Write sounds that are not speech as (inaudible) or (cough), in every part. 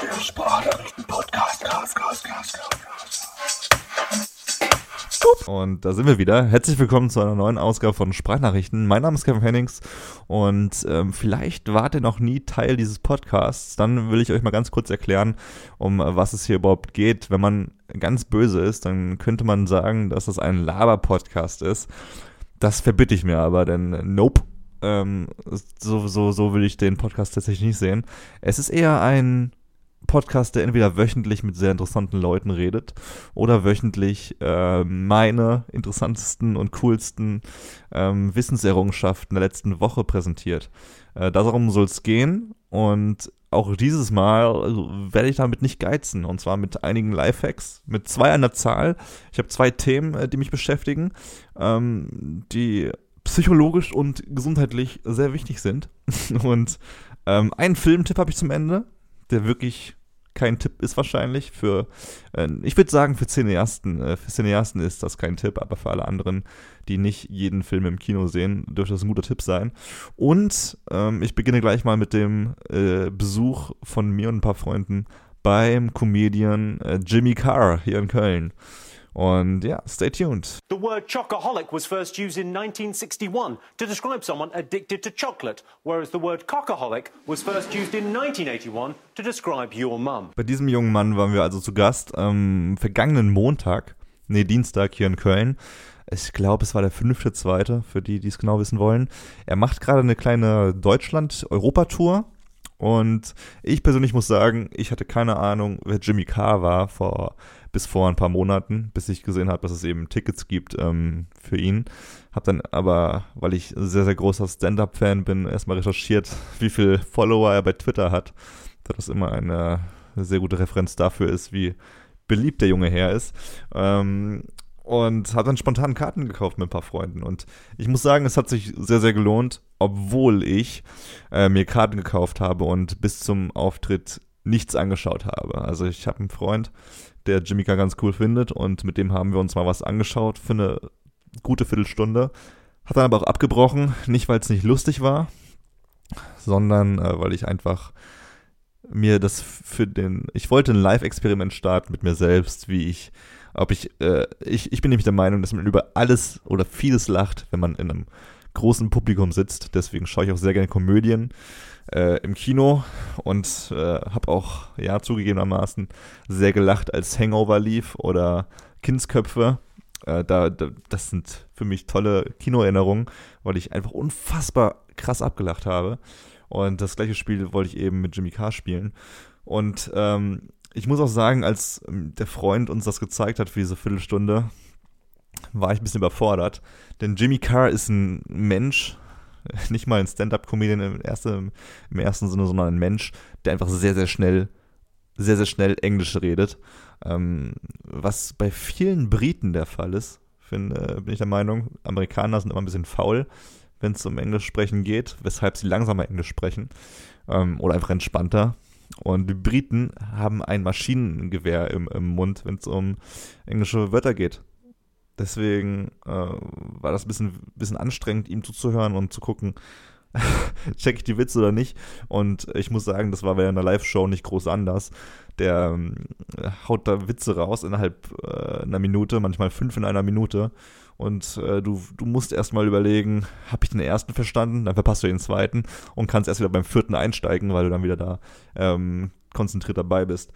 Der Sprachnachrichten-Podcast. Cast, Cast, Cast, Cast. Und da sind wir wieder. Herzlich willkommen zu einer neuen Ausgabe von Sprachnachrichten. Mein Name ist Kevin Hennings und ähm, vielleicht wart ihr noch nie Teil dieses Podcasts. Dann will ich euch mal ganz kurz erklären, um was es hier überhaupt geht. Wenn man ganz böse ist, dann könnte man sagen, dass das ein Laber-Podcast ist. Das verbitte ich mir aber, denn nope. Ähm, so, so, so will ich den Podcast tatsächlich nicht sehen. Es ist eher ein Podcast, der entweder wöchentlich mit sehr interessanten Leuten redet oder wöchentlich äh, meine interessantesten und coolsten ähm, Wissenserrungenschaften der letzten Woche präsentiert. Äh, darum soll es gehen und auch dieses Mal also, werde ich damit nicht geizen und zwar mit einigen Lifehacks, mit zwei an der Zahl. Ich habe zwei Themen, äh, die mich beschäftigen, ähm, die psychologisch und gesundheitlich sehr wichtig sind. (laughs) und ähm, einen Filmtipp habe ich zum Ende, der wirklich kein Tipp ist wahrscheinlich. Für, äh, ich würde sagen, für Cineasten, äh, für Cineasten ist das kein Tipp, aber für alle anderen, die nicht jeden Film im Kino sehen, dürfte das ein guter Tipp sein. Und ähm, ich beginne gleich mal mit dem äh, Besuch von mir und ein paar Freunden beim Comedian äh, Jimmy Carr hier in Köln. Und ja, stay tuned. The word chocoholic was first used in 1961 to describe someone addicted to chocolate, whereas the word cockaholic was first used in 1981 to describe your mum. Bei diesem jungen Mann waren wir also zu Gast am vergangenen Montag, nee, Dienstag hier in Köln. Ich glaube, es war der fünfte, zweite, für die, die es genau wissen wollen. Er macht gerade eine kleine Deutschland-Europa-Tour. Und ich persönlich muss sagen, ich hatte keine Ahnung, wer Jimmy Carr war vor bis vor ein paar Monaten, bis ich gesehen habe, dass es eben Tickets gibt ähm, für ihn. Habe dann aber, weil ich sehr, sehr großer Stand-Up-Fan bin, erstmal recherchiert, (laughs) wie viel Follower er bei Twitter hat, da das immer eine sehr gute Referenz dafür ist, wie beliebt der junge Herr ist. Ähm, und habe dann spontan Karten gekauft mit ein paar Freunden. Und ich muss sagen, es hat sich sehr, sehr gelohnt, obwohl ich äh, mir Karten gekauft habe und bis zum Auftritt nichts angeschaut habe. Also ich habe einen Freund, der Jimika ganz cool findet und mit dem haben wir uns mal was angeschaut für eine gute Viertelstunde. Hat dann aber auch abgebrochen, nicht weil es nicht lustig war, sondern äh, weil ich einfach mir das für den, ich wollte ein Live-Experiment starten mit mir selbst, wie ich, ob ich, äh, ich, ich bin nämlich der Meinung, dass man über alles oder vieles lacht, wenn man in einem großen Publikum sitzt. Deswegen schaue ich auch sehr gerne Komödien äh, im Kino und äh, habe auch, ja, zugegebenermaßen sehr gelacht, als Hangover lief oder Kindsköpfe. Äh, da, da, das sind für mich tolle Kinoerinnerungen, weil ich einfach unfassbar krass abgelacht habe. Und das gleiche Spiel wollte ich eben mit Jimmy Carr spielen. Und ähm, ich muss auch sagen, als ähm, der Freund uns das gezeigt hat für diese Viertelstunde, war ich ein bisschen überfordert. Denn Jimmy Carr ist ein Mensch, (laughs) nicht mal ein Stand-up-Comedian im, erste, im ersten Sinne, sondern ein Mensch, der einfach sehr, sehr schnell, sehr, sehr schnell Englisch redet. Ähm, was bei vielen Briten der Fall ist, find, äh, bin ich der Meinung. Amerikaner sind immer ein bisschen faul, wenn es um Englisch sprechen geht, weshalb sie langsamer Englisch sprechen ähm, oder einfach entspannter. Und die Briten haben ein Maschinengewehr im, im Mund, wenn es um englische Wörter geht. Deswegen äh, war das ein bisschen, bisschen anstrengend, ihm zuzuhören und zu gucken, (laughs) check ich die Witze oder nicht. Und ich muss sagen, das war bei einer Live-Show nicht groß anders. Der ähm, haut da Witze raus innerhalb äh, einer Minute, manchmal fünf in einer Minute. Und äh, du, du musst erstmal überlegen, habe ich den ersten verstanden? Dann verpasst du den zweiten und kannst erst wieder beim vierten einsteigen, weil du dann wieder da ähm, konzentriert dabei bist.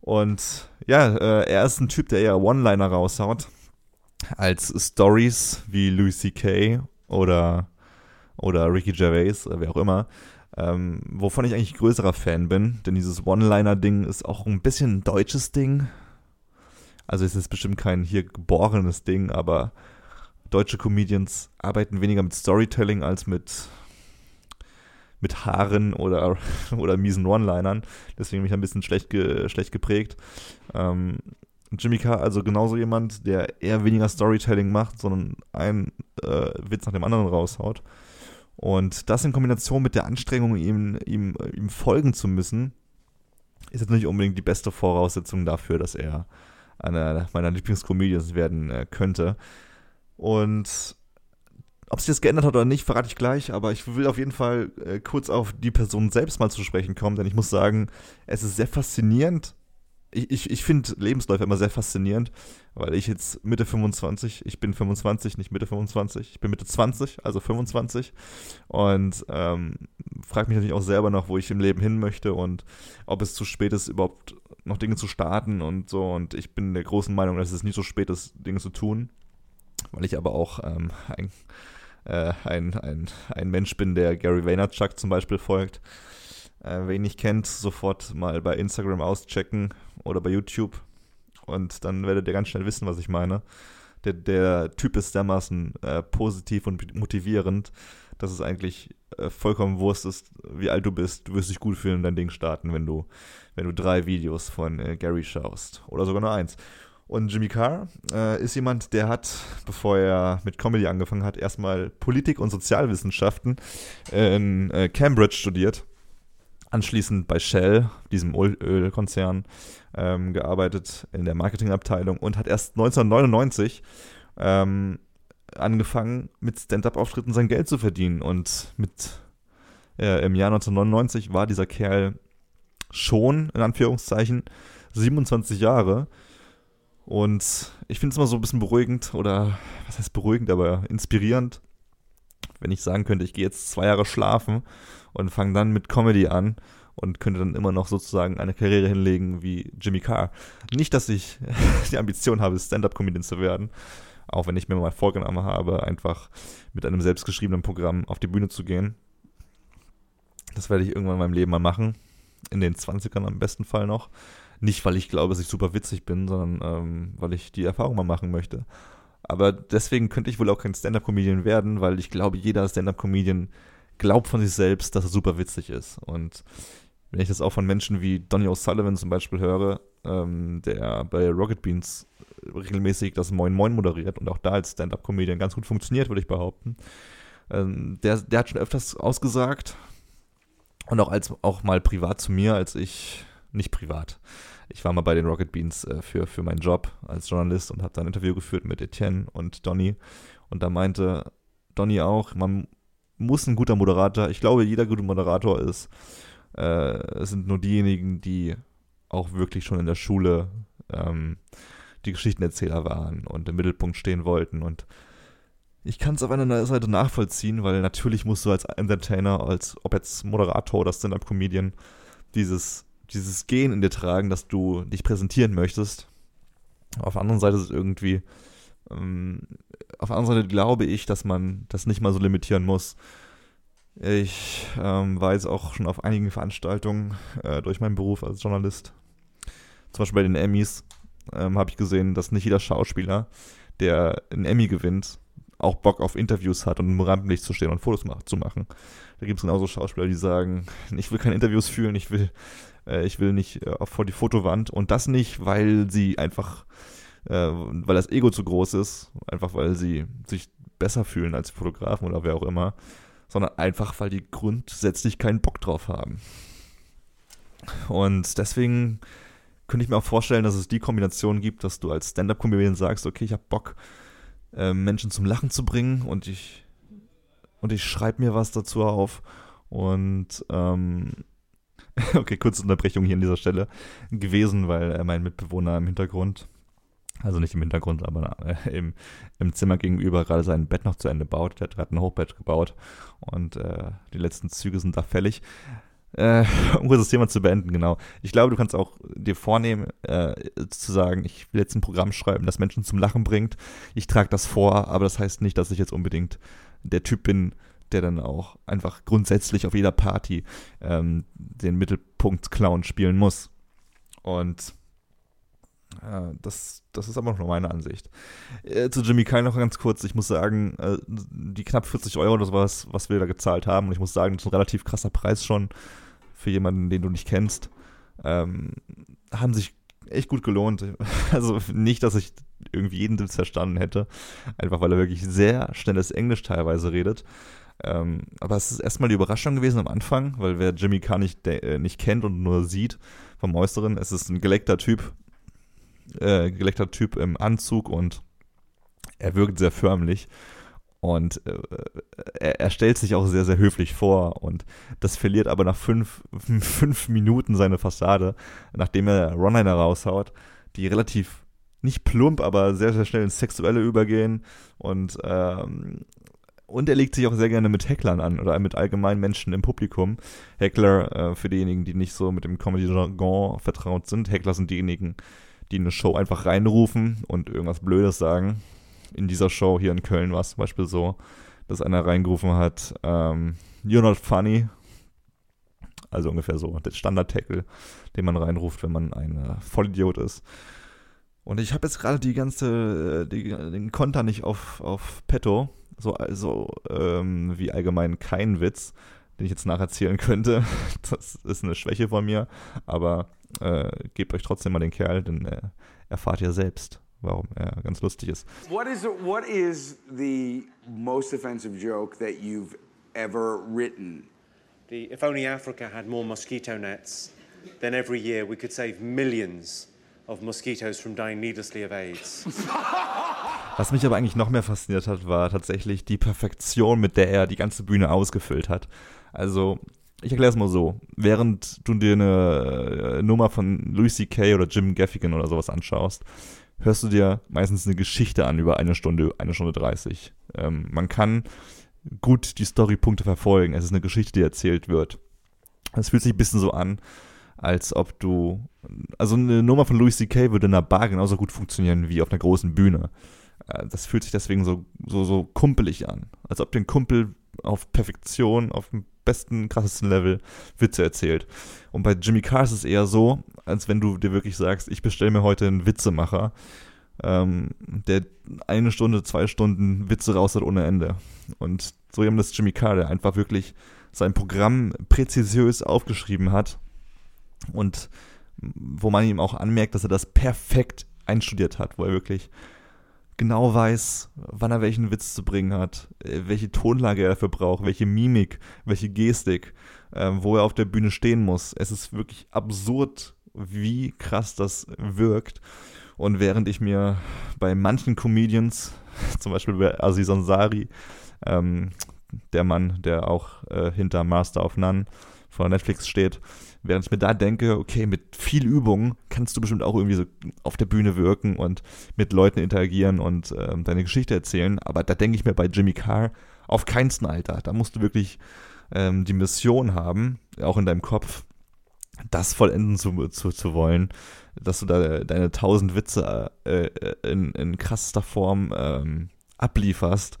Und ja, äh, er ist ein Typ, der eher One-Liner raushaut als Stories wie Louis C.K. oder, oder Ricky Gervais, wer auch immer, ähm, wovon ich eigentlich größerer Fan bin, denn dieses One-Liner-Ding ist auch ein bisschen ein deutsches Ding. Also es ist bestimmt kein hier geborenes Ding, aber deutsche Comedians arbeiten weniger mit Storytelling als mit mit Haaren oder, (laughs) oder miesen One-Linern. Deswegen bin ich ein bisschen schlecht, ge, schlecht geprägt. Ähm, Jimmy Carr also genauso jemand, der eher weniger Storytelling macht, sondern einen äh, Witz nach dem anderen raushaut. Und das in Kombination mit der Anstrengung, ihm, ihm, ihm folgen zu müssen, ist jetzt nicht unbedingt die beste Voraussetzung dafür, dass er einer meiner Lieblingscomedians werden äh, könnte. Und Ob sich das geändert hat oder nicht, verrate ich gleich, aber ich will auf jeden Fall äh, kurz auf die Person selbst mal zu sprechen kommen, denn ich muss sagen, es ist sehr faszinierend. Ich, ich, ich finde Lebensläufe immer sehr faszinierend, weil ich jetzt Mitte 25, ich bin 25, nicht Mitte 25, ich bin Mitte 20, also 25 und ähm, frage mich natürlich auch selber noch, wo ich im Leben hin möchte und ob es zu spät ist, überhaupt noch Dinge zu starten und so und ich bin der großen Meinung, dass es nicht so spät ist, Dinge zu tun, weil ich aber auch ähm, ein, äh, ein, ein, ein Mensch bin, der Gary Vaynerchuk zum Beispiel folgt. Äh, wer ihn nicht kennt, sofort mal bei Instagram auschecken oder bei YouTube und dann werdet ihr ganz schnell wissen, was ich meine. Der, der Typ ist dermaßen äh, positiv und motivierend, dass es eigentlich äh, vollkommen Wurst ist, wie alt du bist. Du wirst dich gut fühlen und dein Ding starten, wenn du, wenn du drei Videos von äh, Gary schaust. Oder sogar nur eins. Und Jimmy Carr äh, ist jemand, der hat, bevor er mit Comedy angefangen hat, erstmal Politik und Sozialwissenschaften in äh, Cambridge studiert. Anschließend bei Shell, diesem Ölkonzern, ähm, gearbeitet in der Marketingabteilung und hat erst 1999 ähm, angefangen, mit Stand-up-Auftritten sein Geld zu verdienen. Und mit äh, im Jahr 1999 war dieser Kerl schon, in Anführungszeichen, 27 Jahre und ich finde es immer so ein bisschen beruhigend oder was heißt beruhigend, aber inspirierend, wenn ich sagen könnte, ich gehe jetzt zwei Jahre schlafen und fange dann mit Comedy an und könnte dann immer noch sozusagen eine Karriere hinlegen wie Jimmy Carr. Nicht, dass ich (laughs) die Ambition habe, Stand-up-Comedian zu werden, auch wenn ich mir mal vorgenommen habe, einfach mit einem selbstgeschriebenen Programm auf die Bühne zu gehen. Das werde ich irgendwann in meinem Leben mal machen. In den 20ern am besten Fall noch. Nicht, weil ich glaube, dass ich super witzig bin, sondern ähm, weil ich die Erfahrung mal machen möchte. Aber deswegen könnte ich wohl auch kein Stand-Up-Comedian werden, weil ich glaube, jeder Stand-Up-Comedian glaubt von sich selbst, dass er super witzig ist. Und wenn ich das auch von Menschen wie Donny O'Sullivan zum Beispiel höre, ähm, der bei Rocket Beans regelmäßig das Moin Moin moderiert und auch da als Stand-Up-Comedian ganz gut funktioniert, würde ich behaupten. Ähm, der, der hat schon öfters ausgesagt und auch als auch mal privat zu mir, als ich nicht privat, ich war mal bei den Rocket Beans äh, für, für meinen Job als Journalist und habe da ein Interview geführt mit Etienne und Donny. Und da meinte Donny auch, man muss ein guter Moderator, ich glaube, jeder gute Moderator ist, äh, es sind nur diejenigen, die auch wirklich schon in der Schule ähm, die Geschichtenerzähler waren und im Mittelpunkt stehen wollten. Und ich kann es auf einer Seite nachvollziehen, weil natürlich musst du als Entertainer, als ob jetzt Moderator oder Stand-Up-Comedian, dieses dieses Gen in dir tragen, dass du dich präsentieren möchtest. Auf der anderen Seite ist es irgendwie, ähm, auf der anderen Seite glaube ich, dass man das nicht mal so limitieren muss. Ich ähm, war jetzt auch schon auf einigen Veranstaltungen äh, durch meinen Beruf als Journalist. Zum Beispiel bei den Emmys ähm, habe ich gesehen, dass nicht jeder Schauspieler, der einen Emmy gewinnt, auch Bock auf Interviews hat und im Rampenlicht zu stehen und Fotos zu machen. Da gibt es genauso Schauspieler, die sagen, ich will keine Interviews fühlen, ich will äh, ich will nicht äh, vor die Fotowand und das nicht, weil sie einfach, äh, weil das Ego zu groß ist, einfach weil sie sich besser fühlen als Fotografen oder wer auch immer, sondern einfach, weil die grundsätzlich keinen Bock drauf haben. Und deswegen könnte ich mir auch vorstellen, dass es die Kombination gibt, dass du als Stand-Up-Comedian sagst, okay, ich habe Bock, äh, Menschen zum Lachen zu bringen und ich und ich schreibe mir was dazu auf und ähm, (laughs) okay, kurze Unterbrechung hier an dieser Stelle gewesen, weil äh, mein Mitbewohner im Hintergrund, also nicht im Hintergrund, aber äh, im, im Zimmer gegenüber gerade sein Bett noch zu Ende baut. Der hat gerade ein Hochbett gebaut und äh, die letzten Züge sind da fällig. Äh, um kurz das Thema zu beenden, genau. Ich glaube, du kannst auch dir vornehmen, äh, zu sagen, ich will jetzt ein Programm schreiben, das Menschen zum Lachen bringt. Ich trage das vor, aber das heißt nicht, dass ich jetzt unbedingt der Typ bin, der dann auch einfach grundsätzlich auf jeder Party ähm, den Mittelpunkt Clown spielen muss. Und äh, das, das ist aber noch meine Ansicht. Äh, zu Jimmy Kyle noch ganz kurz. Ich muss sagen, äh, die knapp 40 Euro oder sowas, was wir da gezahlt haben, und ich muss sagen, das ist ein relativ krasser Preis schon für jemanden, den du nicht kennst, ähm, haben sich echt gut gelohnt. (laughs) Also nicht, dass ich irgendwie jeden Witz verstanden hätte, einfach weil er wirklich sehr schnelles Englisch teilweise redet. Ähm, aber es ist erstmal die Überraschung gewesen am Anfang, weil wer Jimmy Carr nicht, äh, nicht kennt und nur sieht vom Äußeren, es ist ein geleckter Typ, äh, geleckter Typ im Anzug und er wirkt sehr förmlich. Und äh, er, er, stellt sich auch sehr, sehr höflich vor und das verliert aber nach fünf, (laughs) fünf Minuten seine Fassade, nachdem er Ronliner raushaut, die relativ nicht plump, aber sehr, sehr schnell ins Sexuelle übergehen und ähm, und er legt sich auch sehr gerne mit Hecklern an oder mit allgemeinen Menschen im Publikum. Heckler, äh, für diejenigen, die nicht so mit dem Comedy-Jargon vertraut sind, Heckler sind diejenigen, die eine Show einfach reinrufen und irgendwas Blödes sagen. In dieser Show hier in Köln war es zum Beispiel so, dass einer reingerufen hat, ähm, You're not funny. Also ungefähr so, der Standard-Tackle, den man reinruft, wenn man ein äh, Vollidiot ist. Und ich habe jetzt gerade die ganze, äh, die, den Konter nicht auf, auf Petto, so also ähm, wie allgemein kein Witz, den ich jetzt nacherzählen könnte. (laughs) Das ist eine Schwäche von mir, aber äh, gebt euch trotzdem mal den Kerl, denn äh, erfahrt ihr selbst, warum er ganz lustig ist. What is what is the most offensive joke that you've ever written? The if only Africa had more mosquito nets, then every year we could save millions of mosquitoes from dying needlessly of AIDS. (laughs) Was mich aber eigentlich noch mehr fasziniert hat, war tatsächlich die Perfektion, mit der er die ganze Bühne ausgefüllt hat. Also, ich erkläre es mal so. Während du dir eine äh, Nummer von Louis C.K. oder Jim Gaffigan oder sowas anschaust, hörst du dir meistens eine Geschichte an über eine Stunde, eine Stunde 30. Ähm, man kann gut die Storypunkte verfolgen. Es ist eine Geschichte, die erzählt wird. Es fühlt sich ein bisschen so an, als ob du. Also eine Nummer von Louis C.K. würde in einer Bar genauso gut funktionieren wie auf einer großen Bühne. Äh, das fühlt sich deswegen so, so, so kumpelig an. Als ob den Kumpel auf Perfektion, auf dem besten, krassesten Level Witze erzählt. Und bei Jimmy Carr ist es eher so, als wenn du dir wirklich sagst, ich bestelle mir heute einen Witzemacher, ähm, der eine Stunde, zwei Stunden Witze raus hat ohne Ende. Und so haben das Jimmy Carr, der einfach wirklich sein Programm präzisiös aufgeschrieben hat und wo man ihm auch anmerkt, dass er das perfekt einstudiert hat, wo er wirklich genau weiß, wann er welchen Witz zu bringen hat, äh, welche Tonlage er dafür braucht, welche Mimik, welche Gestik, äh, wo er auf der Bühne stehen muss. Es ist wirklich absurd, wie krass das wirkt. Und während ich mir bei manchen Comedians, (laughs) zum Beispiel bei Aziz Ansari, ähm, der Mann, der auch äh, hinter Master of None von Netflix steht, Während ich mir da denke, okay, mit viel Übung kannst du bestimmt auch irgendwie so auf der Bühne wirken und mit Leuten interagieren und ähm, deine Geschichte erzählen. Aber da denke ich mir bei Jimmy Carr auf keinsten Alter. Da musst du wirklich ähm, die Mission haben, auch in deinem Kopf, das vollenden zu, zu, zu wollen, dass du da deine tausend Witze äh, in, in krassester Form ähm, ablieferst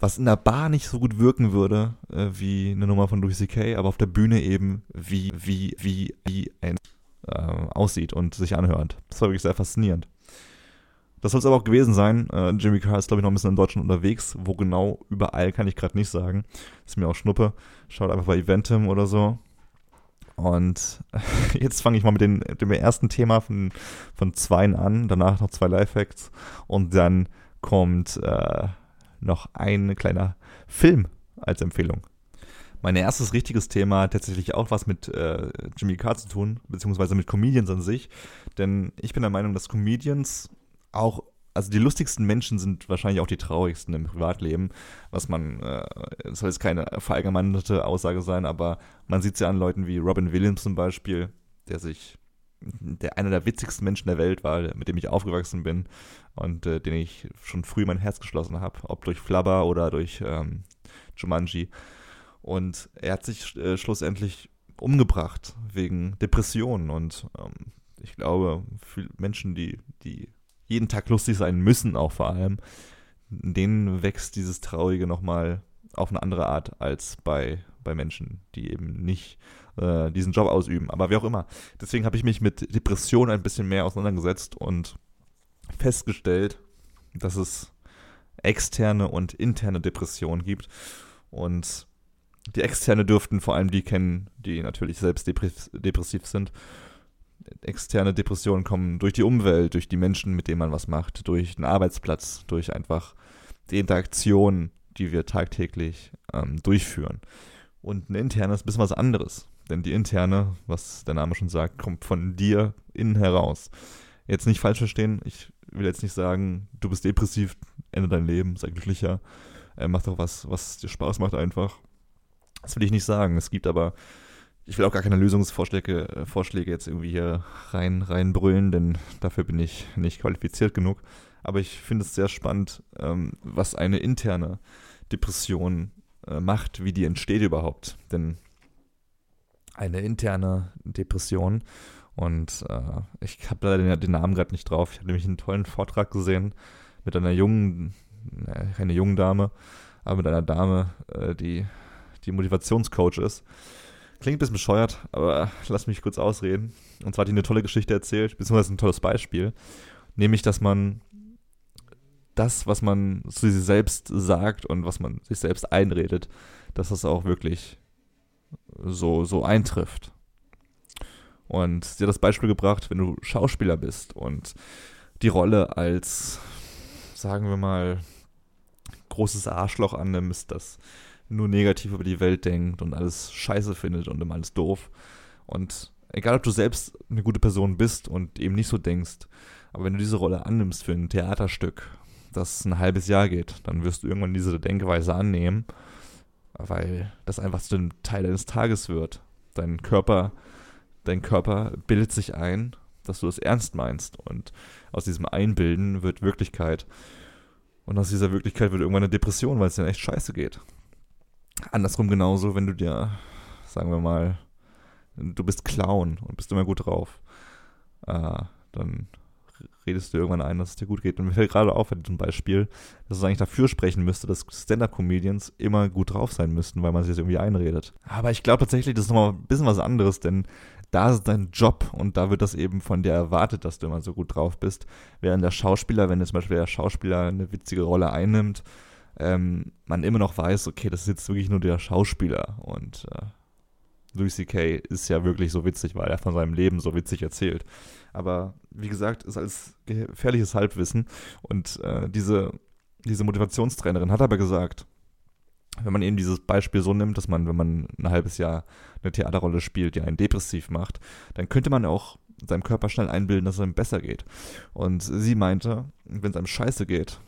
was in der Bar nicht so gut wirken würde äh, wie eine Nummer von Louis C.K., aber auf der Bühne eben wie, wie, wie, wie ein äh, aussieht und sich anhört. Das war wirklich sehr faszinierend. Das soll es aber auch gewesen sein. Äh, Jimmy Carr ist, glaube ich, noch ein bisschen in Deutschland unterwegs. Wo genau, überall, kann ich gerade nicht sagen. Ist mir auch Schnuppe. Schaut einfach bei Eventim oder so. Und (laughs) jetzt fange ich mal mit, den, dem ersten Thema von, von zweien an. Danach noch zwei Lifehacks. Und dann kommt äh, noch ein kleiner Film als Empfehlung. Mein erstes richtiges Thema hat tatsächlich auch was mit äh, Jimmy Carr zu tun, beziehungsweise mit Comedians an sich. Denn ich bin der Meinung, dass Comedians auch, also die lustigsten Menschen sind wahrscheinlich auch die traurigsten im Privatleben, was man, äh, soll jetzt keine verallgemeinerte Aussage sein, aber man sieht es ja an Leuten wie Robin Williams zum Beispiel, der sich der einer der witzigsten Menschen der Welt war, mit dem ich aufgewachsen bin und äh, den ich schon früh mein Herz geschlossen habe, ob durch Flubber oder durch ähm, Jumanji. Und er hat sich äh, schlussendlich umgebracht wegen Depressionen und ähm, ich glaube, für Menschen, die, die jeden Tag lustig sein müssen, auch vor allem, denen wächst dieses Traurige nochmal auf eine andere Art als bei, bei Menschen, die eben nicht äh, diesen Job ausüben. Aber wie auch immer. Deswegen habe ich mich mit Depressionen ein bisschen mehr auseinandergesetzt und festgestellt, dass es externe und interne Depressionen gibt. Und die externe dürften vor allem die kennen, die natürlich selbst depressiv sind. Externe Depressionen kommen durch die Umwelt, durch die Menschen, mit denen man was macht, durch den Arbeitsplatz, durch einfach die Interaktion, die wir tagtäglich ähm, durchführen. Und ein internes ist ein bisschen was anderes. Denn die interne, was der Name schon sagt, kommt von dir innen heraus. Jetzt nicht falsch verstehen, ich will jetzt nicht sagen, du bist depressiv, ändere dein Leben, sei glücklicher, äh, mach doch was, was dir Spaß macht einfach. Das will ich nicht sagen. Es gibt aber, ich will auch gar keine Lösungsvorschläge äh, Vorschläge jetzt irgendwie hier rein, reinbrüllen, denn dafür bin ich nicht qualifiziert genug. Aber ich finde es sehr spannend, ähm, was eine interne Depression äh, macht, wie die entsteht überhaupt. Denn eine interne Depression und äh, ich habe leider den, den Namen gerade nicht drauf. Ich habe nämlich einen tollen Vortrag gesehen mit einer jungen, äh, keine jungen Dame, aber mit einer Dame, äh, die, die Motivationscoach ist. Klingt ein bisschen bescheuert, aber lass mich kurz ausreden. Und zwar hat die eine tolle Geschichte erzählt, beziehungsweise ein tolles Beispiel. Nämlich, dass man das, was man zu sich selbst sagt und was man sich selbst einredet, dass das auch wirklich so, so eintrifft. Und sie hat das Beispiel gebracht, wenn du Schauspieler bist und die Rolle als, sagen wir mal, großes Arschloch annimmst, das nur negativ über die Welt denkt und alles scheiße findet und immer alles doof. Und egal, ob du selbst eine gute Person bist und eben nicht so denkst, aber wenn du diese Rolle annimmst für ein Theaterstück, das ein halbes Jahr geht, dann wirst du irgendwann diese Denkweise annehmen, weil das einfach zu einem Teil deines Tages wird. Dein Körper dein Körper bildet sich ein, dass du das ernst meinst. Und aus diesem Einbilden wird Wirklichkeit. Und aus dieser Wirklichkeit wird irgendwann eine Depression, weil es dir echt scheiße geht. Andersrum genauso, wenn du dir, sagen wir mal, du bist Clown und bist immer gut drauf, äh, dann redest du irgendwann ein, dass es dir gut geht. Und mir fällt gerade auf bei diesem Beispiel, dass es eigentlich dafür sprechen müsste, dass Stand-Up-Comedians immer gut drauf sein müssten, weil man sich das irgendwie einredet. Aber ich glaube tatsächlich, das ist nochmal ein bisschen was anderes, denn da ist dein Job und da wird das eben von dir erwartet, dass du immer so gut drauf bist. Während der Schauspieler, wenn jetzt zum Beispiel der Schauspieler eine witzige Rolle einnimmt, ähm, man immer noch weiß, okay, das ist jetzt wirklich nur der Schauspieler und äh, Louis C.K. ist ja wirklich so witzig, weil er von seinem Leben so witzig erzählt. Aber wie gesagt, ist als gefährliches Halbwissen und äh, diese, diese Motivationstrainerin hat aber gesagt, wenn man eben dieses Beispiel so nimmt, dass man, wenn man ein halbes Jahr eine Theaterrolle spielt, die einen depressiv macht, dann könnte man auch seinem Körper schnell einbilden, dass es einem besser geht. Und sie meinte, wenn es einem scheiße geht,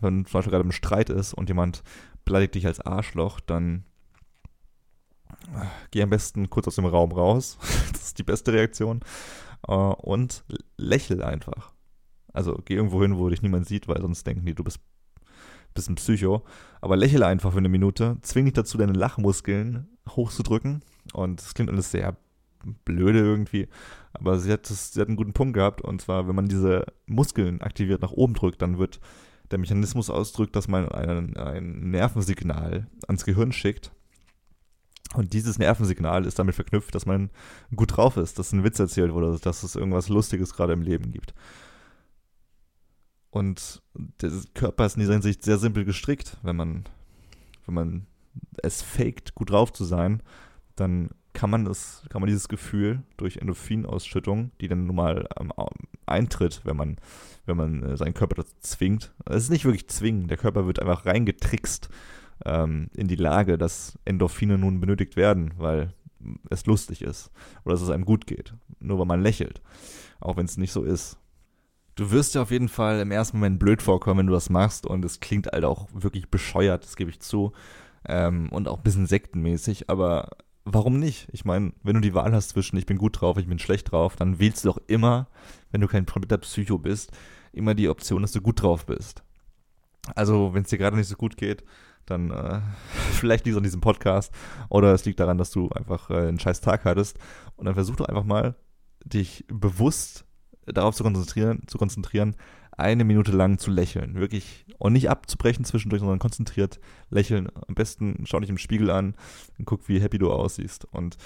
wenn zum Beispiel gerade im Streit ist und jemand beleidigt dich als Arschloch, dann geh am besten kurz aus dem Raum raus. (laughs) das ist die beste Reaktion. Äh, und lächel einfach. Also geh irgendwo hin, wo dich niemand sieht, weil sonst denken die, du bist bisschen Psycho, aber lächle einfach für eine Minute, zwing dich dazu, deine Lachmuskeln hochzudrücken und das klingt alles sehr blöde irgendwie, aber sie hat, das, sie hat einen guten Punkt gehabt und zwar, wenn man diese Muskeln aktiviert nach oben drückt, dann wird der Mechanismus ausdrückt, dass man ein, ein Nervensignal ans Gehirn schickt und dieses Nervensignal ist damit verknüpft, dass man gut drauf ist, dass ein Witz erzählt wurde, dass es irgendwas Lustiges gerade im Leben gibt. Und der Körper ist in dieser Hinsicht sehr simpel gestrickt. Wenn man, wenn man es faked, gut drauf zu sein, dann kann man das, kann man dieses Gefühl durch Endorphinausschüttung, die dann nun mal ähm, eintritt, wenn man, wenn man äh, seinen Körper dazu zwingt. Es ist nicht wirklich zwingen, der Körper wird einfach reingetrickst ähm, in die Lage, dass Endorphine nun benötigt werden, weil es lustig ist oder dass es einem gut geht. Nur weil man lächelt. Auch wenn es nicht so ist. Du wirst ja auf jeden Fall im ersten Moment blöd vorkommen, wenn du das machst und es klingt halt auch wirklich bescheuert, das gebe ich zu. Ähm, und auch ein bisschen sektenmäßig, aber warum nicht? Ich meine, wenn du die Wahl hast zwischen ich bin gut drauf, ich bin schlecht drauf, dann wählst du doch immer, wenn du kein kompletter Psycho bist, immer die Option, dass du gut drauf bist. Also, wenn es dir gerade nicht so gut geht, dann äh, (laughs) vielleicht liegt es an diesem Podcast oder es liegt daran, dass du einfach äh, einen scheiß Tag hattest und dann versuch doch einfach mal, dich bewusst darauf zu konzentrieren, zu konzentrieren, eine Minute lang zu lächeln. Wirklich. Und nicht abzubrechen zwischendurch, sondern konzentriert lächeln. Am besten schau dich im Spiegel an und guck, wie happy du aussiehst. Und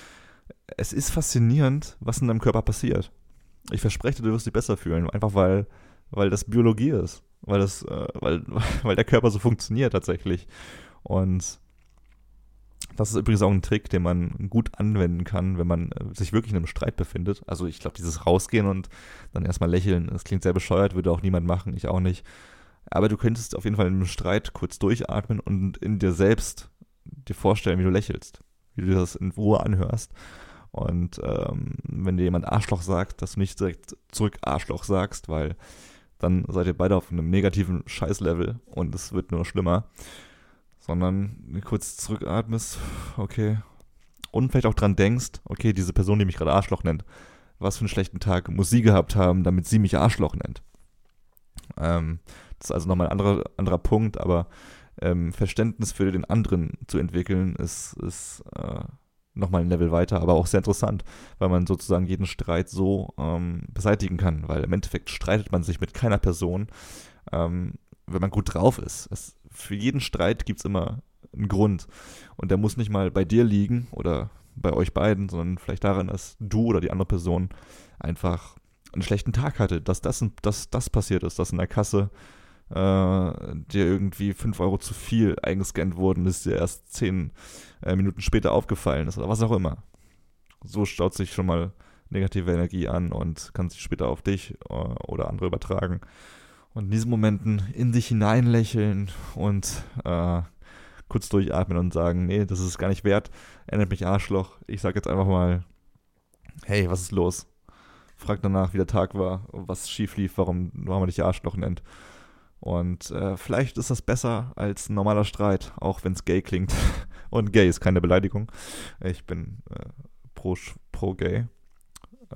es ist faszinierend, was in deinem Körper passiert. Ich verspreche dir, du wirst dich besser fühlen. Einfach weil, weil das Biologie ist. Weil das, äh, weil, (laughs) weil der Körper so funktioniert tatsächlich. Und das ist übrigens auch ein Trick, den man gut anwenden kann, wenn man äh, sich wirklich in einem Streit befindet. Also ich glaube, dieses Rausgehen und dann erstmal lächeln, das klingt sehr bescheuert, würde auch niemand machen, ich auch nicht. Aber du könntest auf jeden Fall in einem Streit kurz durchatmen und in dir selbst dir vorstellen, wie du lächelst, wie du das in Ruhe anhörst. Und ähm, wenn dir jemand Arschloch sagt, dass du nicht direkt zurück Arschloch sagst, weil dann seid ihr beide auf einem negativen Scheißlevel und es wird nur schlimmer. Sondern kurz zurückatmest, okay. Und vielleicht auch dran denkst, okay, diese Person, die mich gerade Arschloch nennt, was für einen schlechten Tag muss sie gehabt haben, damit sie mich Arschloch nennt. Ähm, das ist also nochmal ein anderer, anderer Punkt, aber ähm, Verständnis für den anderen zu entwickeln, ist, ist äh, nochmal ein Level weiter, aber auch sehr interessant, weil man sozusagen jeden Streit so ähm, beseitigen kann, weil im Endeffekt streitet man sich mit keiner Person, ähm, wenn man gut drauf ist. Es, für jeden Streit gibt es immer einen Grund und der muss nicht mal bei dir liegen oder bei euch beiden, sondern vielleicht daran, dass du oder die andere Person einfach einen schlechten Tag hatte, dass das, dass das passiert ist, dass in der Kasse äh, dir irgendwie 5 Euro zu viel eingescannt wurden, ist dir erst 10 äh, Minuten später aufgefallen ist oder was auch immer. So staut sich schon mal negative Energie an und kann sich später auf dich äh, oder andere übertragen. Und in diesen Momenten in sich hineinlächeln und äh, kurz durchatmen und sagen, nee, das ist gar nicht wert, erinnert mich Arschloch. Ich sag jetzt einfach mal, hey, was ist los? Frag danach, wie der Tag war, was schief lief, warum, warum man dich Arschloch nennt. Und äh, vielleicht ist das besser als ein normaler Streit, auch wenn es gay klingt. (laughs) Und gay ist keine Beleidigung. Ich bin äh, pro, pro gay.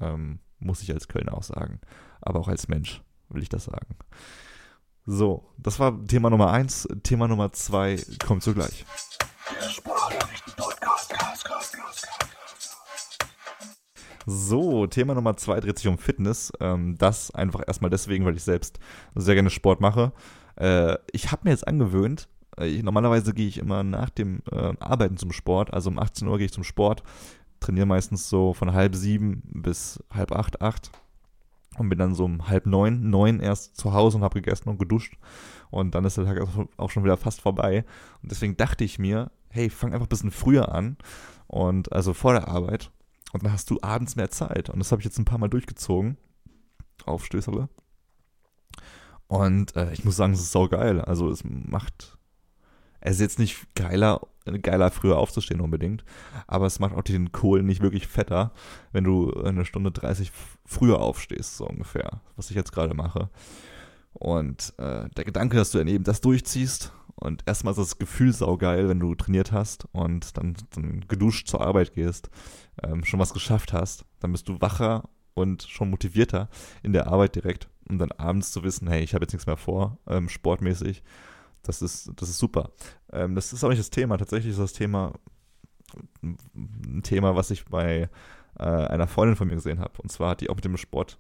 Ähm, muss ich als Kölner auch sagen. Aber auch als Mensch will ich das sagen. So, das war Thema Nummer eins. Thema Nummer zwei kommt sogleich. Der Sportnachrichten-Podcast. So, Thema Nummer zwei dreht sich um Fitness. Ähm, das einfach erstmal deswegen, weil ich selbst sehr gerne Sport mache. Äh, ich habe mir jetzt angewöhnt, ich, normalerweise gehe ich immer nach dem äh, Arbeiten zum Sport, also um 18 Uhr gehe ich zum Sport, trainiere meistens so von halb sieben bis halb acht, acht und bin dann so um halb neun, neun erst zu Hause und habe gegessen und geduscht und dann ist der Tag auch schon wieder fast vorbei und deswegen dachte ich mir, hey, fang einfach ein bisschen früher an und also vor der Arbeit und dann hast du abends mehr Zeit. Und das habe ich jetzt ein paar Mal durchgezogen. Aufstößerle. Und äh, ich muss sagen, es ist sau geil. Also es macht. Es ist jetzt nicht geiler, geiler früher aufzustehen unbedingt, aber es macht auch den Kohlen nicht wirklich fetter, wenn du eine Stunde 30 früher aufstehst, so ungefähr, was ich jetzt gerade mache. Und äh, der Gedanke, dass du dann eben das durchziehst und erstmal ist das Gefühl saugeil, wenn du trainiert hast und dann, dann geduscht zur Arbeit gehst ähm, schon was geschafft hast, dann bist du wacher und schon motivierter in der Arbeit direkt, um dann abends zu wissen, hey, ich habe jetzt nichts mehr vor, ähm, sportmäßig. Das ist, das ist super. Ähm, das ist auch nicht das Thema. Tatsächlich ist das Thema ein Thema, was ich bei äh, einer Freundin von mir gesehen habe. Und zwar hat die auch mit dem Sport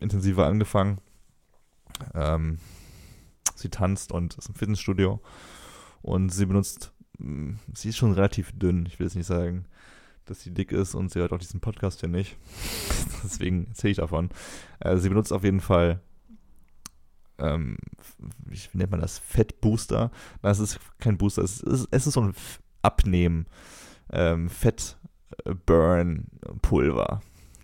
intensiver angefangen. Ähm, sie tanzt und ist im Fitnessstudio und sie benutzt, hm, sie ist schon relativ dünn, ich will es nicht sagen, dass sie dick ist und sie hört auch diesen Podcast hier nicht. (laughs) Deswegen erzähle ich davon. Äh, sie benutzt auf jeden Fall, ähm, wie nennt man das? Fettbooster. Das ist kein Booster, es ist, es ist so ein Abnehmen, ähm, Fettburn-Pulver.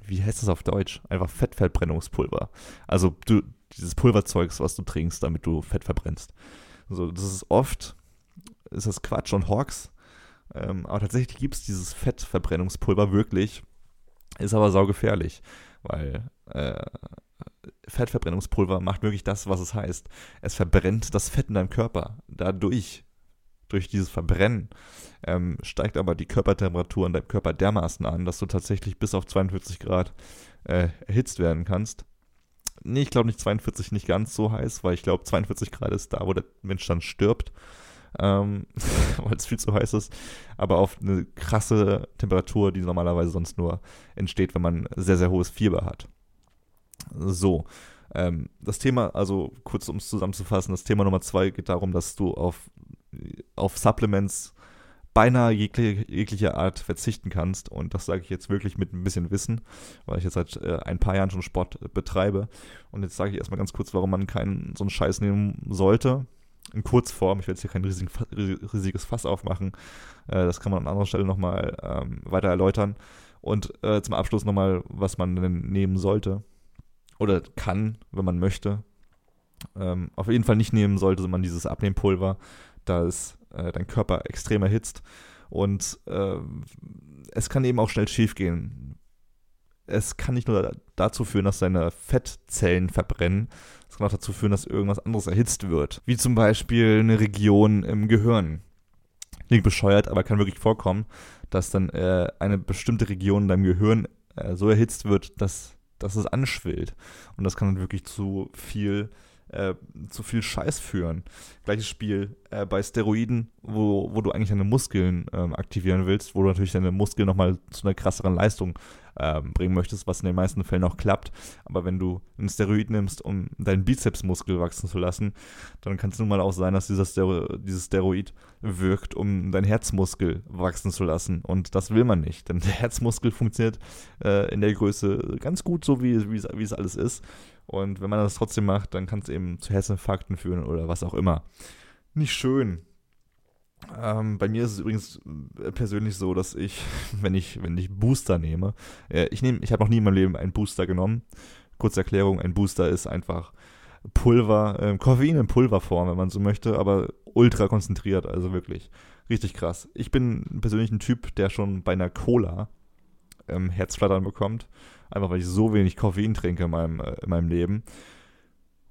Wie heißt das auf Deutsch? Einfach Fettverbrennungspulver. Also du, dieses Pulverzeugs, was du trinkst, damit du Fett verbrennst. So, das ist oft, ist das Quatsch und Hawks ähm, aber tatsächlich gibt es dieses Fettverbrennungspulver wirklich. Ist aber saugefährlich, weil äh, Fettverbrennungspulver macht wirklich das, was es heißt. Es verbrennt das Fett in deinem Körper. Dadurch, durch dieses Verbrennen, ähm, steigt aber die Körpertemperatur in deinem Körper dermaßen an, dass du tatsächlich bis auf 42 Grad äh, erhitzt werden kannst. Nee, ich glaube nicht 42 nicht ganz so heiß, weil ich glaube 42 Grad ist da, wo der Mensch dann stirbt ähm, (laughs) weil es viel zu heiß ist, aber auf eine krasse Temperatur, die normalerweise sonst nur entsteht, wenn man sehr, sehr hohes Fieber hat. So, ähm, das Thema, also kurz um es zusammenzufassen, das Thema Nummer zwei geht darum, dass du auf, auf Supplements beinahe jegliche, jegliche Art verzichten kannst. Und das sage ich jetzt wirklich mit ein bisschen Wissen, weil ich jetzt seit äh, ein paar Jahren schon Sport betreibe. Und jetzt sage ich erstmal ganz kurz, warum man keinen so einen Scheiß nehmen sollte in Kurzform. Ich werde jetzt hier kein riesig, riesiges Fass aufmachen. Äh, das kann man an anderer Stelle nochmal ähm, weiter erläutern. Und äh, zum Abschluss nochmal, was man denn nehmen sollte oder kann, wenn man möchte. Ähm, auf jeden Fall nicht nehmen sollte man dieses Abnehmpulver, da es äh, dein Körper extrem erhitzt. Und äh, es kann eben auch schnell schief gehen. Es kann nicht nur dazu führen, dass deine Fettzellen verbrennen. Das kann auch dazu führen, dass irgendwas anderes erhitzt wird. Wie zum Beispiel eine Region im Gehirn. Klingt bescheuert, aber kann wirklich vorkommen, dass dann äh, eine bestimmte Region in deinem Gehirn äh, so erhitzt wird, dass, dass es anschwillt. Und das kann dann wirklich zu viel äh, zu viel Scheiß führen. Gleiches Spiel äh, bei Steroiden, wo, wo du eigentlich deine Muskeln ähm, aktivieren willst, wo du natürlich deine Muskeln nochmal zu einer krasseren Leistung ähm, bringen möchtest, was in den meisten Fällen auch klappt. Aber wenn du einen Steroid nimmst, um deinen Bizepsmuskel wachsen zu lassen, dann kann es nun mal auch sein, dass dieser Stero dieses Steroid wirkt, um deinen Herzmuskel wachsen zu lassen. Und das will man nicht, denn (laughs) der Herzmuskel funktioniert äh, in der Größe ganz gut so, wie, wie es alles ist. Und wenn man das trotzdem macht, dann kann es eben zu Herzinfarkten führen oder was auch immer. Nicht schön. Ähm, bei mir ist es übrigens äh, persönlich so, dass ich, (laughs) wenn ich, wenn ich Booster nehme, äh, ich nehme, ich habe noch nie in meinem Leben einen Booster genommen. Kurze Erklärung, ein Booster ist einfach Pulver, äh, Koffein in Pulverform, wenn man so möchte, aber ultra konzentriert, also wirklich richtig krass. Ich bin persönlich ein Typ, der schon bei einer Cola ähm, Herzflattern bekommt. Einfach weil ich so wenig Koffein trinke in meinem, äh, in meinem Leben.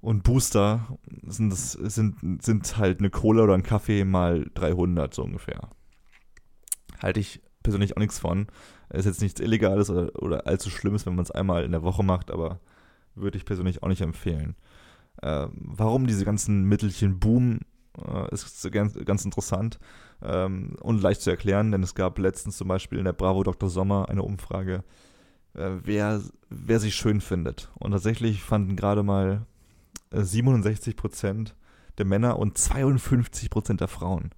Und Booster sind, das, sind, sind halt eine Cola oder ein Kaffee mal 300 so ungefähr. Halte ich persönlich auch nichts von. Ist jetzt nichts Illegales oder, oder allzu Schlimmes, wenn man es einmal in der Woche macht, aber würde ich persönlich auch nicht empfehlen. Äh, warum diese ganzen Mittelchen boomen, äh, ist ganz, ganz interessant ähm, und leicht zu erklären, denn es gab letztens zum Beispiel in der Bravo Dr. Sommer eine Umfrage, äh, wer, wer sich schön findet. Und tatsächlich fanden gerade mal 67% äh, der Männer und 52% der Frauen.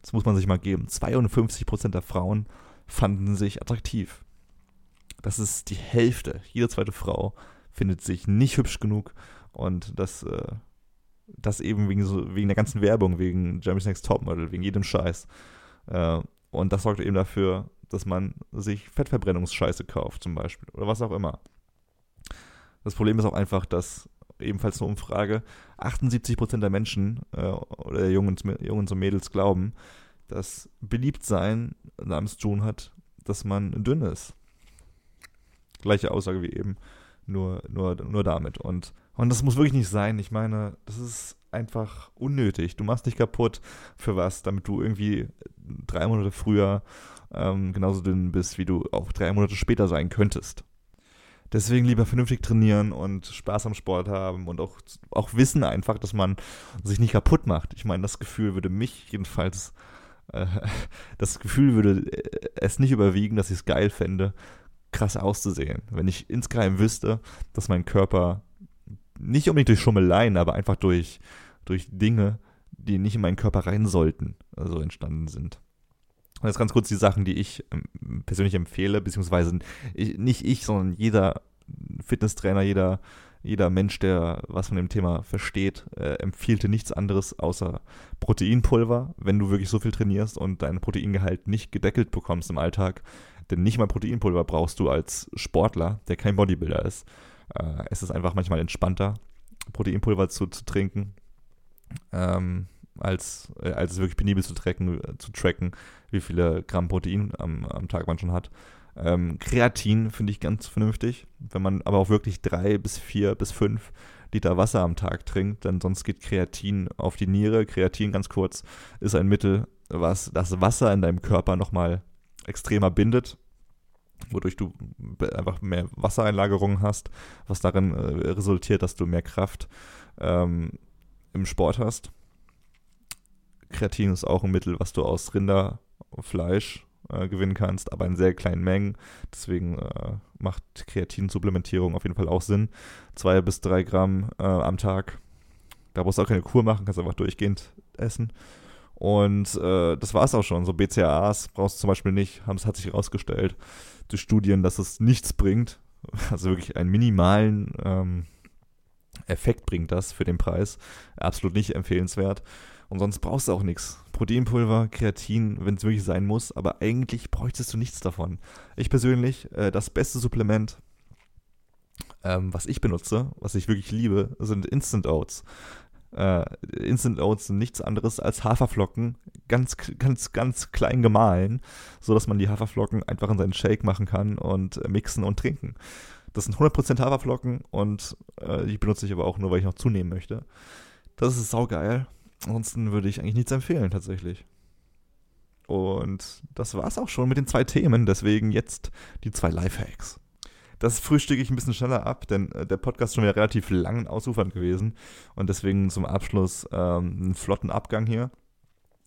Das muss man sich mal geben. 52% der Frauen fanden sich attraktiv. Das ist die Hälfte. Jede zweite Frau findet sich nicht hübsch genug und das, äh, das eben wegen, so, wegen der ganzen Werbung, wegen Jeremy's Next Topmodel, wegen jedem Scheiß. Äh, und das sorgt eben dafür, dass man sich Fettverbrennungsscheiße kauft zum Beispiel oder was auch immer. Das Problem ist auch einfach, dass ebenfalls eine Umfrage 78% der Menschen äh, oder Jungs, Jungs und Mädels glauben, dass Beliebtsein namens tun hat, dass man dünn ist. Gleiche Aussage wie eben, nur, nur, nur damit. Und, und das muss wirklich nicht sein. Ich meine, das ist einfach unnötig. Du machst dich kaputt für was, damit du irgendwie drei Monate früher ähm, genauso dünn bist, wie du auch drei Monate später sein könntest. Deswegen lieber vernünftig trainieren und Spaß am Sport haben und auch, auch wissen einfach, dass man sich nicht kaputt macht. Ich meine, das Gefühl würde mich jedenfalls, äh, (laughs) das Gefühl würde äh, es nicht überwiegen, dass ich es geil fände, krass auszusehen. Wenn ich insgeheim wüsste, dass mein Körper nicht unbedingt durch Schummeleien, aber einfach durch, durch Dinge, die nicht in meinen Körper rein sollten, also entstanden sind. Und jetzt ganz kurz die Sachen, die ich ähm, persönlich empfehle, beziehungsweise ich, nicht ich, sondern jeder Fitnesstrainer, jeder, jeder Mensch, der was von dem Thema versteht, äh, empfielte nichts anderes außer Proteinpulver, wenn du wirklich so viel trainierst und dein Proteingehalt nicht gedeckelt bekommst im Alltag. Denn nicht mal Proteinpulver brauchst du als Sportler, der kein Bodybuilder ist. Äh, es ist einfach manchmal entspannter, Proteinpulver zu, zu trinken. Ähm, als, äh, als es wirklich penibel zu tracken, zu tracken, wie viele Gramm Protein am, am Tag man schon hat. Ähm, Kreatin finde ich ganz vernünftig. Wenn man aber auch wirklich drei bis vier bis fünf Liter Wasser am Tag trinkt, denn sonst geht Kreatin auf die Niere. Kreatin, ganz kurz, ist ein Mittel, was das Wasser in deinem Körper nochmal extremer bindet, wodurch du einfach mehr Wassereinlagerungen hast, was darin äh, resultiert, dass du mehr Kraft ähm, im Sport hast. Kreatin ist auch ein Mittel, was du aus Rinderfleisch äh, gewinnen kannst, aber in sehr kleinen Mengen. Deswegen äh, macht Kreatinsupplementierung auf jeden Fall auch Sinn. Zwei bis drei Gramm äh, am Tag. Da brauchst du auch keine Kur machen, kannst einfach durchgehend essen. Und äh, das war es auch schon. So BCAAs brauchst du zum Beispiel nicht. Es hat sich herausgestellt durch Studien, dass es nichts bringt. Also wirklich einen minimalen ähm, Effekt bringt das für den Preis. Absolut nicht empfehlenswert. Und sonst brauchst du auch nichts. Proteinpulver, Kreatin, wenn es wirklich sein muss, aber eigentlich bräuchtest du nichts davon. Ich persönlich, äh, das beste Supplement, ähm, was ich benutze, was ich wirklich liebe, sind Instant Oats. Äh, Instant Oats sind nichts anderes als Haferflocken, ganz, ganz, ganz klein gemahlen, sodass man die Haferflocken einfach in seinen Shake machen kann und äh, mixen und trinken. Das sind 100% Haferflocken und äh, die benutze ich aber auch nur, weil ich noch zunehmen möchte. Das ist saugeil. Ansonsten würde ich eigentlich nichts empfehlen, tatsächlich. Und das war's auch schon mit den zwei Themen. Deswegen jetzt die zwei Lifehacks. Das frühstücke ich ein bisschen schneller ab, denn äh, der Podcast ist schon wieder relativ lang und ausufernd gewesen. Und deswegen zum Abschluss ähm, einen flotten Abgang hier.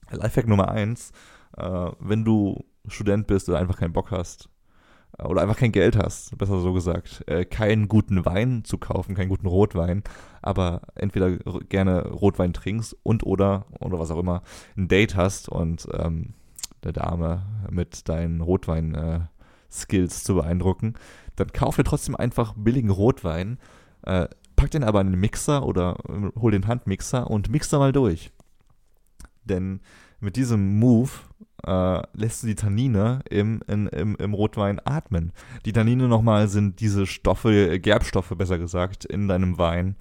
Lifehack Nummer eins: äh, Wenn du Student bist oder einfach keinen Bock hast, äh, oder einfach kein Geld hast, besser so gesagt, äh, keinen guten Wein zu kaufen, keinen guten Rotwein, aber entweder gerne Rotwein trinkst und oder, oder was auch immer, ein Date hast und ähm, der Dame mit deinen Rotwein-Skills äh, zu beeindrucken, dann kauf dir trotzdem einfach billigen Rotwein, äh, pack den aber in den Mixer oder äh, hol den Handmixer und mix da mal durch. Denn mit diesem Move äh, lässt du die Tannine im, in, im, im Rotwein atmen. Die Tannine nochmal sind diese Stoffe, Gerbstoffe besser gesagt, in deinem Wein,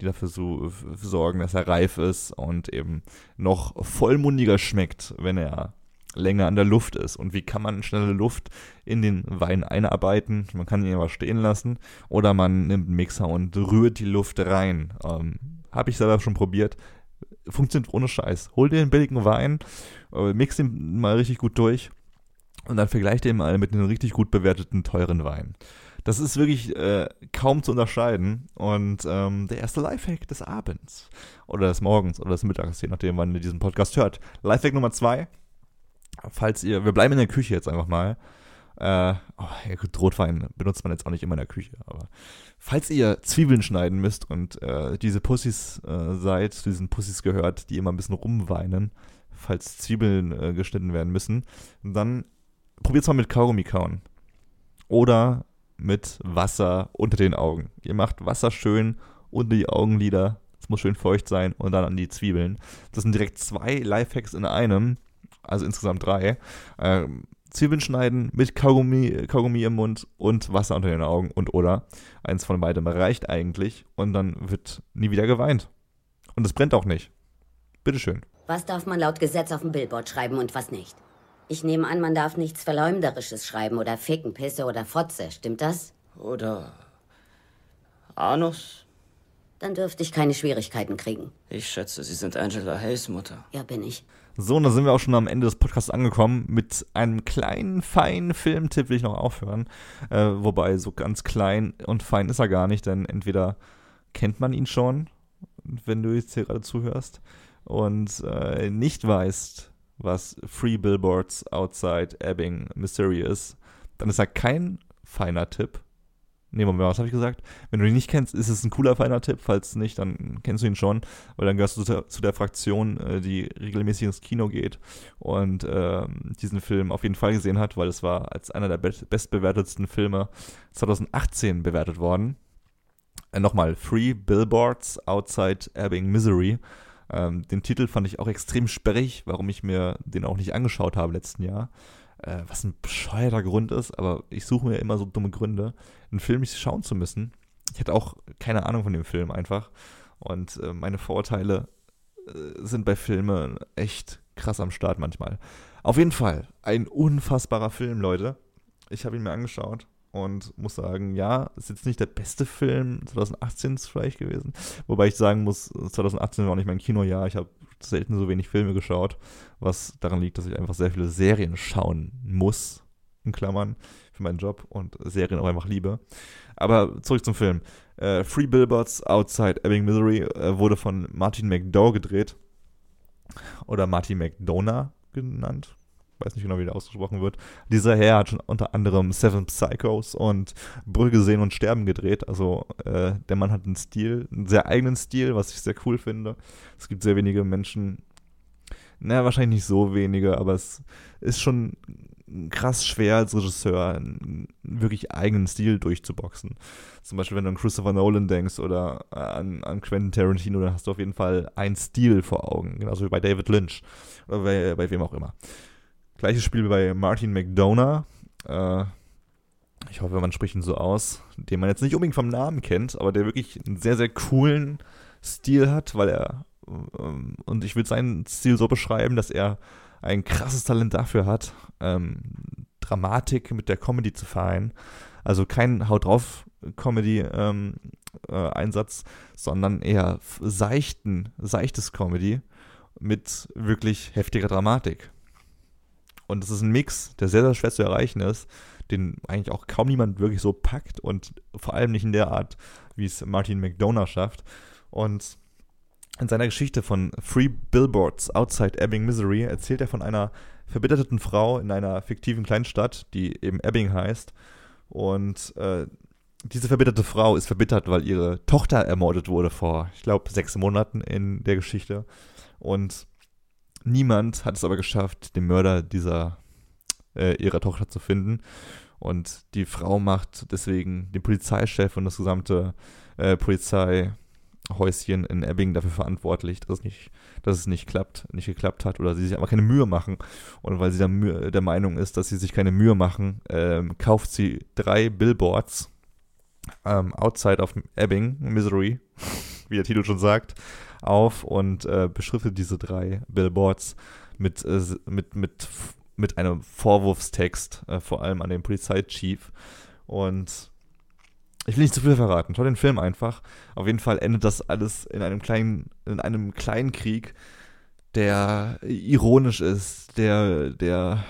die dafür so, sorgen, dass er reif ist und eben noch vollmundiger schmeckt, wenn er länger an der Luft ist. Und wie kann man schnelle Luft in den Wein einarbeiten? Man kann ihn aber stehen lassen oder man nimmt einen Mixer und rührt die Luft rein. Ähm, Habe ich selber schon probiert. Funktioniert ohne Scheiß. Hol dir einen billigen Wein, äh, mix ihn mal richtig gut durch und dann vergleich den mal mit einem richtig gut bewerteten teuren Wein. Das ist wirklich äh, kaum zu unterscheiden. Und ähm, der erste Lifehack des Abends oder des Morgens oder des Mittags, je nachdem, wann ihr diesen Podcast hört. Lifehack Nummer zwei falls ihr, wir bleiben in der Küche jetzt einfach mal. Äh, oh, ja gut, Rotwein benutzt man jetzt auch nicht immer in der Küche, aber falls ihr Zwiebeln schneiden müsst und äh, diese Pussys äh, seid, zu diesen Pussys gehört, die immer ein bisschen rumweinen, falls Zwiebeln äh, geschnitten werden müssen, dann probiert es mal mit Kaugummi kauen. Oder mit Wasser unter den Augen. Ihr macht Wasser schön unter die Augenlider. Es muss schön feucht sein und dann an die Zwiebeln. Das sind direkt zwei Lifehacks in einem also insgesamt drei. Ähm, Zwiebeln schneiden mit Kaugummi, Kaugummi im Mund und Wasser unter den Augen und oder. Eins von beidem reicht eigentlich und dann wird nie wieder geweint. Und es brennt auch nicht. Bitteschön. Was darf man laut Gesetz auf dem Billboard schreiben und was nicht? Ich nehme an, man darf nichts Verleumderisches schreiben oder Ficken, Pisse oder Fotze. Stimmt das? Oder Anus? Dann dürfte ich keine Schwierigkeiten kriegen. Ich schätze, Sie sind Angela Hayes Mutter. Ja, bin ich. So, und da sind wir auch schon am Ende des Podcasts angekommen. Mit einem kleinen, feinen Filmtipp will ich noch aufhören. Äh, wobei, so ganz klein und fein ist er gar nicht, denn entweder kennt man ihn schon, wenn du jetzt hier gerade zuhörst, und äh, nicht weißt, was Free Billboards Outside Ebbing, Missouri ist, dann ist er kein feiner Tipp, Nee, Moment, was habe ich gesagt? Wenn du ihn nicht kennst, ist es ein cooler, feiner Tipp. Falls nicht, dann kennst du ihn schon, weil dann gehörst du zu der, zu der Fraktion, äh, die regelmäßig ins Kino geht und äh, diesen Film auf jeden Fall gesehen hat, weil es war als einer der bestbewertetsten Filme 2018 bewertet worden. Äh, Nochmal, Free Billboards Outside Ebbing, Misery. Ähm, den Titel fand ich auch extrem sperrig, warum ich mir den auch nicht angeschaut habe letzten Jahr äh, was ein bescheuerter Grund ist, aber ich suche mir immer so dumme Gründe, einen Film nicht schauen zu müssen. Ich hatte auch keine Ahnung von dem Film einfach. Und äh, meine Vorurteile äh, sind bei Filmen echt krass am Start manchmal. Auf jeden Fall ein unfassbarer Film, Leute. Ich habe ihn mir angeschaut und muss sagen, ja, ist jetzt nicht der beste Film 2018 ist vielleicht gewesen. Wobei ich sagen muss, 2018 war auch nicht mein Kinojahr. Ich habe selten so wenig Filme geschaut, was daran liegt, dass ich einfach sehr viele Serien schauen muss, in Klammern, für meinen Job und Serien auch einfach liebe. Aber zurück zum Film. Äh, Free Billboards Outside Ebbing, Missouri äh, wurde von Martin McDowell gedreht. Oder Martin McDonough genannt. Weiß nicht genau, wie der ausgesprochen wird. Dieser Herr hat schon unter anderem Seven Psychos und Brügge sehen und sterben gedreht. Also äh, der Mann hat einen Stil, einen sehr eigenen Stil, was ich sehr cool finde. Es gibt sehr wenige Menschen, naja, wahrscheinlich nicht so wenige, aber es ist schon krass schwer als Regisseur einen wirklich eigenen Stil durchzuboxen. Zum Beispiel, wenn du an Christopher Nolan denkst oder an, an Quentin Tarantino, dann hast du auf jeden Fall einen Stil vor Augen, genauso wie bei David Lynch oder bei, bei wem auch immer. Gleiches Spiel bei Martin McDonough. Äh, ich hoffe, man spricht ihn so aus, den man jetzt nicht unbedingt vom Namen kennt, aber der wirklich einen sehr, sehr coolen Stil hat, weil er, ähm, und ich würde seinen Stil so beschreiben, dass er ein krasses Talent dafür hat, ähm, Dramatik mit der Comedy zu vereinen. Also kein Haut drauf Comedy ähm, äh, Einsatz, sondern eher seichten, seichtes Comedy mit wirklich heftiger Dramatik. Und es ist ein Mix, der sehr, sehr schwer zu erreichen ist, den eigentlich auch kaum niemand wirklich so packt und vor allem nicht in der Art, wie es Martin McDonough schafft. Und in seiner Geschichte von Free Billboards Outside Ebbing, Missouri erzählt er von einer verbitterten Frau in einer fiktiven Kleinstadt, die eben Ebbing heißt. Und äh, diese verbitterte Frau ist verbittert, weil ihre Tochter ermordet wurde vor, ich glaube, sechs Monaten in der Geschichte. Und niemand hat es aber geschafft, den Mörder dieser äh, ihrer Tochter zu finden. Und die Frau macht deswegen den Polizeichef und das gesamte äh, Polizeihäuschen in Ebbing dafür verantwortlich, dass es nicht, dass es nicht klappt, nicht geklappt hat oder sie sich einfach keine Mühe machen. Und weil sie der, der Meinung ist, dass sie sich keine Mühe machen, ähm, kauft sie drei Billboards ähm, outside of Ebbing, Missouri, wie der Titel schon sagt, auf und äh, beschriftet diese drei Billboards mit, äh, mit, mit, mit einem Vorwurfstext, äh, vor allem an den Polizeichief. Und ich will nicht zu viel verraten. Schau den Film einfach. Auf jeden Fall endet das alles in einem kleinen, in einem kleinen Krieg, der ironisch ist, der, der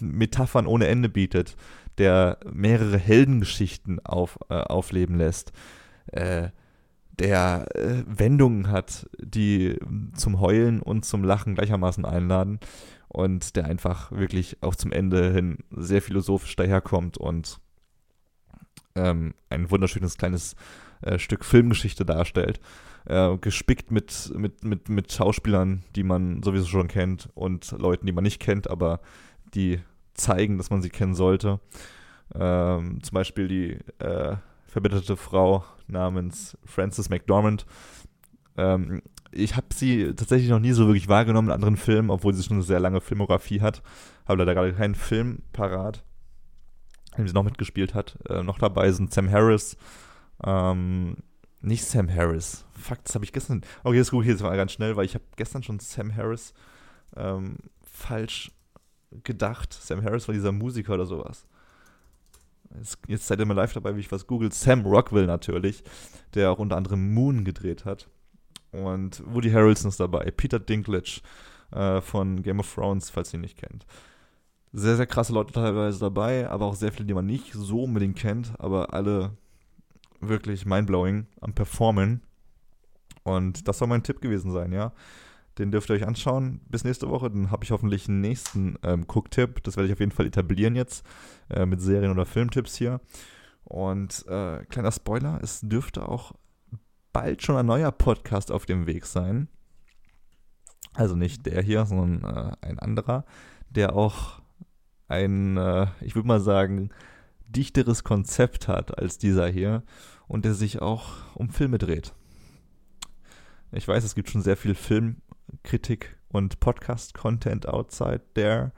Metaphern ohne Ende bietet, der mehrere Heldengeschichten auf, äh, aufleben lässt, äh, der äh, Wendungen hat, die zum Heulen und zum Lachen gleichermaßen einladen und der einfach wirklich auch zum Ende hin sehr philosophisch daherkommt und ähm, ein wunderschönes kleines äh, Stück Filmgeschichte darstellt. Äh, gespickt mit, mit, mit, mit Schauspielern, die man sowieso schon kennt und Leuten, die man nicht kennt, aber die zeigen, dass man sie kennen sollte. Ähm, zum Beispiel die äh, verbitterte Frau namens Frances McDormand. Ähm, ich habe sie tatsächlich noch nie so wirklich wahrgenommen in anderen Filmen, obwohl sie schon eine sehr lange Filmografie hat. Habe leider gerade keinen Film parat, in dem sie noch mitgespielt hat. Äh, noch dabei sind Sam Harris. Ähm, nicht Sam Harris. Fuck, das habe ich gestern. Okay, das gucke ich jetzt mal ganz schnell, weil ich habe gestern schon Sam Harris ähm, falsch gedacht. Sam Harris war dieser Musiker oder sowas. Jetzt seid ihr mal live dabei, wie ich was googelt. Sam Rockwell natürlich, der auch unter anderem Moon gedreht hat. Und Woody Harrelson ist dabei. Peter Dinklage äh, von Game of Thrones, falls ihr ihn nicht kennt. Sehr, sehr krasse Leute teilweise dabei, aber auch sehr viele, die man nicht so unbedingt kennt, aber alle wirklich mindblowing am Performen. Und das soll mein Tipp gewesen sein, ja. Den dürft ihr euch anschauen bis nächste Woche. Dann habe ich hoffentlich einen nächsten ähm, Cook-Tipp. Das werde ich auf jeden Fall etablieren jetzt äh, mit Serien- oder Filmtipps hier. Und äh, kleiner Spoiler, es dürfte auch bald schon ein neuer Podcast auf dem Weg sein. Also nicht der hier, sondern äh, ein anderer, der auch ein, äh, ich würde mal sagen, dichteres Konzept hat als dieser hier und der sich auch um Filme dreht. Ich weiß, es gibt schon sehr viel Film Kritik und Podcast-Content outside there.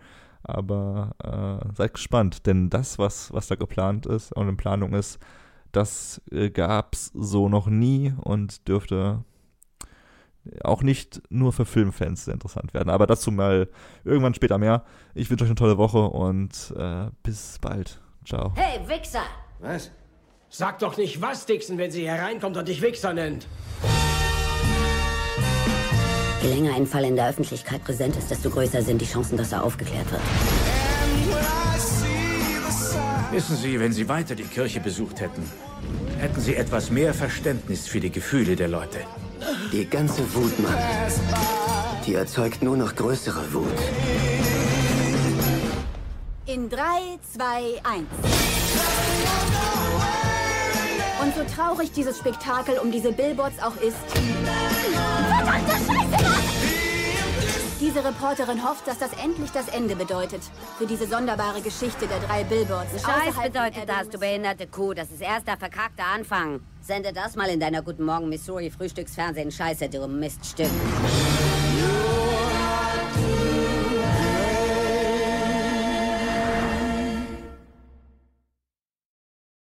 Aber äh, seid gespannt, denn das, was, was da geplant ist und in Planung ist, das äh, gab es so noch nie und dürfte auch nicht nur für Filmfans sehr interessant werden. Aber dazu mal irgendwann später mehr. Ich wünsche euch eine tolle Woche und äh, bis bald. Ciao. Hey, Wichser! Was? Sag doch nicht was, Dixon, wenn sie hereinkommt und dich Wichser nennt. Je länger ein Fall in der Öffentlichkeit präsent ist, desto größer sind die Chancen, dass er aufgeklärt wird. Wissen Sie, wenn Sie weiter die Kirche besucht hätten, hätten Sie etwas mehr Verständnis für die Gefühle der Leute. Die ganze Wut, Mann, die erzeugt nur noch größere Wut. In 3, 2, 1. Und so traurig dieses Spektakel um diese Billboards auch ist. Verdammte Scheiße! Diese Reporterin hofft, dass das endlich das Ende bedeutet. Für diese sonderbare Geschichte der drei Billboards. Scheiß bedeutet das, du behinderte Kuh. Das ist erst der verkackte Anfang. Sende das mal in deiner Guten Morgen Missouri Frühstücksfernsehen. Scheiße, du Miststück.